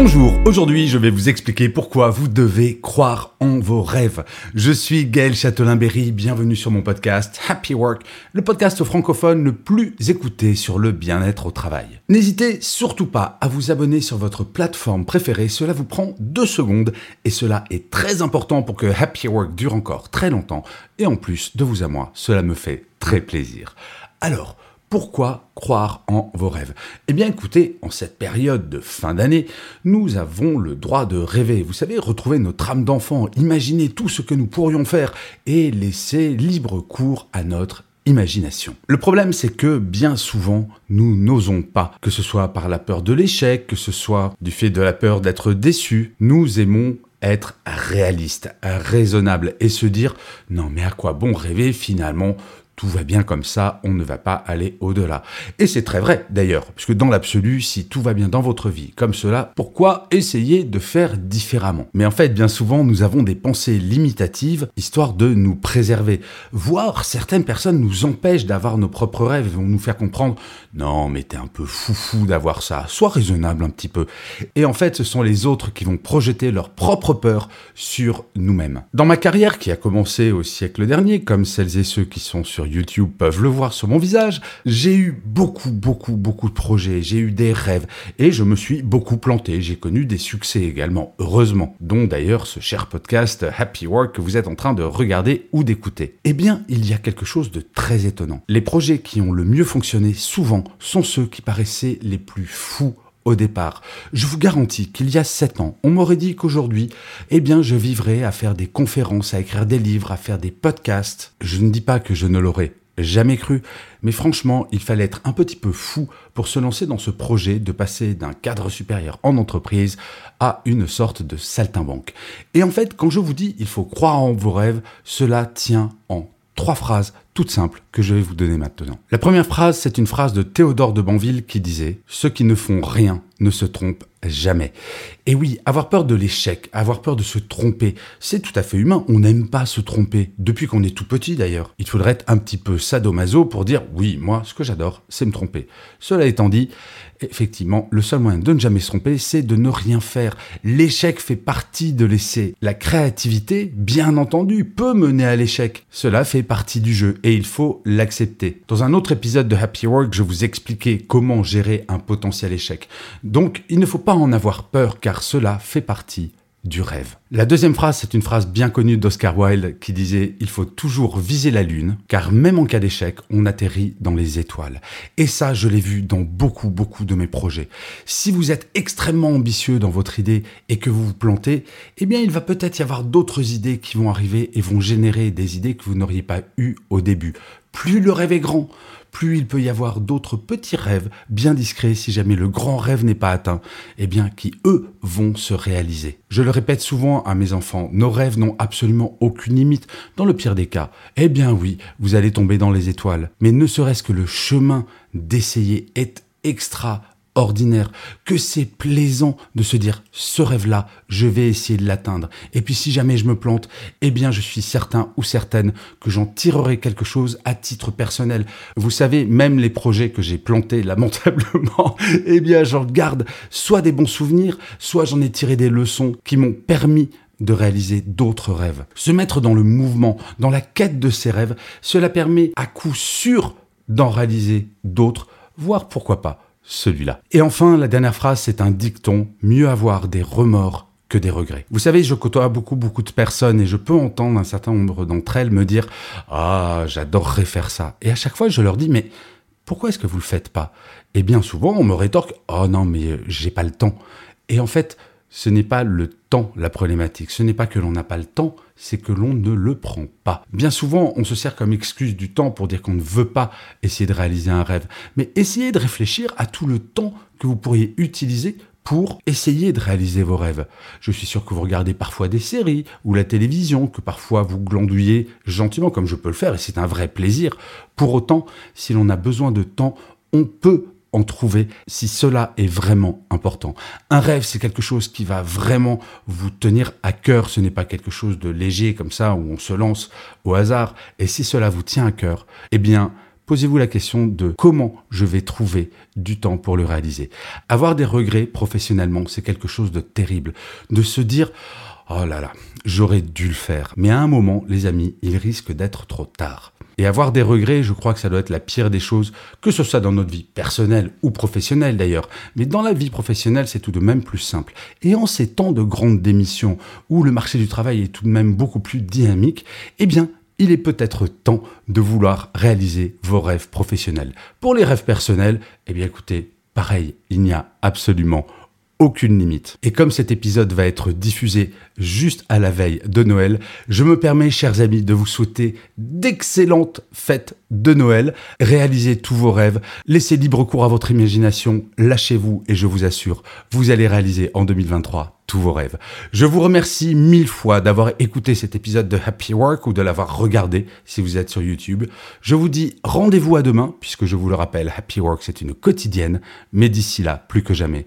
Bonjour, aujourd'hui je vais vous expliquer pourquoi vous devez croire en vos rêves. Je suis Gaël Châtelain-Berry, bienvenue sur mon podcast Happy Work, le podcast francophone le plus écouté sur le bien-être au travail. N'hésitez surtout pas à vous abonner sur votre plateforme préférée, cela vous prend deux secondes et cela est très important pour que Happy Work dure encore très longtemps et en plus de vous à moi, cela me fait très plaisir. Alors, pourquoi croire en vos rêves? Eh bien écoutez, en cette période de fin d'année, nous avons le droit de rêver. Vous savez, retrouver notre âme d'enfant, imaginer tout ce que nous pourrions faire et laisser libre cours à notre imagination. Le problème, c'est que bien souvent, nous n'osons pas, que ce soit par la peur de l'échec, que ce soit du fait de la peur d'être déçu, nous aimons être réaliste, raisonnable et se dire non mais à quoi bon rêver finalement tout va bien comme ça, on ne va pas aller au-delà. Et c'est très vrai d'ailleurs, puisque dans l'absolu, si tout va bien dans votre vie comme cela, pourquoi essayer de faire différemment? Mais en fait, bien souvent, nous avons des pensées limitatives, histoire de nous préserver. Voire certaines personnes nous empêchent d'avoir nos propres rêves vont nous faire comprendre non, mais t'es un peu foufou d'avoir ça, sois raisonnable un petit peu. Et en fait, ce sont les autres qui vont projeter leur propre peur sur nous-mêmes. Dans ma carrière qui a commencé au siècle dernier, comme celles et ceux qui sont sur YouTube peuvent le voir sur mon visage, j'ai eu beaucoup, beaucoup, beaucoup de projets, j'ai eu des rêves et je me suis beaucoup planté. J'ai connu des succès également, heureusement, dont d'ailleurs ce cher podcast Happy Work que vous êtes en train de regarder ou d'écouter. Eh bien, il y a quelque chose de très étonnant. Les projets qui ont le mieux fonctionné souvent sont ceux qui paraissaient les plus fous au départ. Je vous garantis qu'il y a sept ans, on m'aurait dit qu'aujourd'hui, eh bien, je vivrais à faire des conférences, à écrire des livres, à faire des podcasts. Je ne dis pas que je ne l'aurais jamais cru, mais franchement, il fallait être un petit peu fou pour se lancer dans ce projet de passer d'un cadre supérieur en entreprise à une sorte de saltimbanque. Et en fait, quand je vous dis il faut croire en vos rêves, cela tient en trois phrases toutes simples que je vais vous donner maintenant. La première phrase, c'est une phrase de Théodore de Banville qui disait ⁇ Ceux qui ne font rien ne se trompent jamais. Et oui, avoir peur de l'échec, avoir peur de se tromper, c'est tout à fait humain. On n'aime pas se tromper, depuis qu'on est tout petit d'ailleurs. Il faudrait être un petit peu sadomaso pour dire oui, moi, ce que j'adore, c'est me tromper. Cela étant dit, effectivement, le seul moyen de ne jamais se tromper, c'est de ne rien faire. L'échec fait partie de l'essai. La créativité, bien entendu, peut mener à l'échec. Cela fait partie du jeu et il faut l'accepter. Dans un autre épisode de Happy Work, je vous expliquais comment gérer un potentiel échec. Donc, il ne faut pas en avoir peur car cela fait partie du rêve. La deuxième phrase, c'est une phrase bien connue d'Oscar Wilde qui disait Il faut toujours viser la lune, car même en cas d'échec, on atterrit dans les étoiles. Et ça, je l'ai vu dans beaucoup, beaucoup de mes projets. Si vous êtes extrêmement ambitieux dans votre idée et que vous vous plantez, eh bien, il va peut-être y avoir d'autres idées qui vont arriver et vont générer des idées que vous n'auriez pas eues au début. Plus le rêve est grand, plus il peut y avoir d'autres petits rêves bien discrets si jamais le grand rêve n'est pas atteint, et eh bien qui eux vont se réaliser. Je le répète souvent à mes enfants, nos rêves n'ont absolument aucune limite. Dans le pire des cas, eh bien oui, vous allez tomber dans les étoiles, mais ne serait-ce que le chemin d'essayer est extra ordinaire, que c'est plaisant de se dire ce rêve-là, je vais essayer de l'atteindre. Et puis si jamais je me plante, eh bien je suis certain ou certaine que j'en tirerai quelque chose à titre personnel. Vous savez, même les projets que j'ai plantés lamentablement, eh bien j'en garde soit des bons souvenirs, soit j'en ai tiré des leçons qui m'ont permis de réaliser d'autres rêves. Se mettre dans le mouvement, dans la quête de ses rêves, cela permet à coup sûr d'en réaliser d'autres, voire pourquoi pas celui-là. Et enfin, la dernière phrase, c'est un dicton, mieux avoir des remords que des regrets. Vous savez, je côtoie beaucoup, beaucoup de personnes et je peux entendre un certain nombre d'entre elles me dire Ah, j'adorerais faire ça. Et à chaque fois, je leur dis Mais pourquoi est-ce que vous le faites pas? Et bien souvent, on me rétorque Oh non, mais j'ai pas le temps. Et en fait, ce n'est pas le temps la problématique, ce n'est pas que l'on n'a pas le temps, c'est que l'on ne le prend pas. Bien souvent, on se sert comme excuse du temps pour dire qu'on ne veut pas essayer de réaliser un rêve, mais essayez de réfléchir à tout le temps que vous pourriez utiliser pour essayer de réaliser vos rêves. Je suis sûr que vous regardez parfois des séries ou la télévision, que parfois vous glandouillez gentiment comme je peux le faire et c'est un vrai plaisir. Pour autant, si l'on a besoin de temps, on peut en trouver si cela est vraiment important. Un rêve, c'est quelque chose qui va vraiment vous tenir à cœur. Ce n'est pas quelque chose de léger comme ça où on se lance au hasard. Et si cela vous tient à cœur, eh bien, posez-vous la question de comment je vais trouver du temps pour le réaliser. Avoir des regrets professionnellement, c'est quelque chose de terrible. De se dire, oh là là, j'aurais dû le faire. Mais à un moment, les amis, il risque d'être trop tard. Et avoir des regrets, je crois que ça doit être la pire des choses, que ce soit dans notre vie personnelle ou professionnelle d'ailleurs. Mais dans la vie professionnelle, c'est tout de même plus simple. Et en ces temps de grande démission, où le marché du travail est tout de même beaucoup plus dynamique, eh bien, il est peut-être temps de vouloir réaliser vos rêves professionnels. Pour les rêves personnels, eh bien écoutez, pareil, il n'y a absolument aucune limite. Et comme cet épisode va être diffusé juste à la veille de Noël, je me permets, chers amis, de vous souhaiter d'excellentes fêtes de Noël. Réalisez tous vos rêves, laissez libre cours à votre imagination, lâchez-vous et je vous assure, vous allez réaliser en 2023 tous vos rêves. Je vous remercie mille fois d'avoir écouté cet épisode de Happy Work ou de l'avoir regardé si vous êtes sur YouTube. Je vous dis rendez-vous à demain, puisque je vous le rappelle, Happy Work c'est une quotidienne, mais d'ici là, plus que jamais,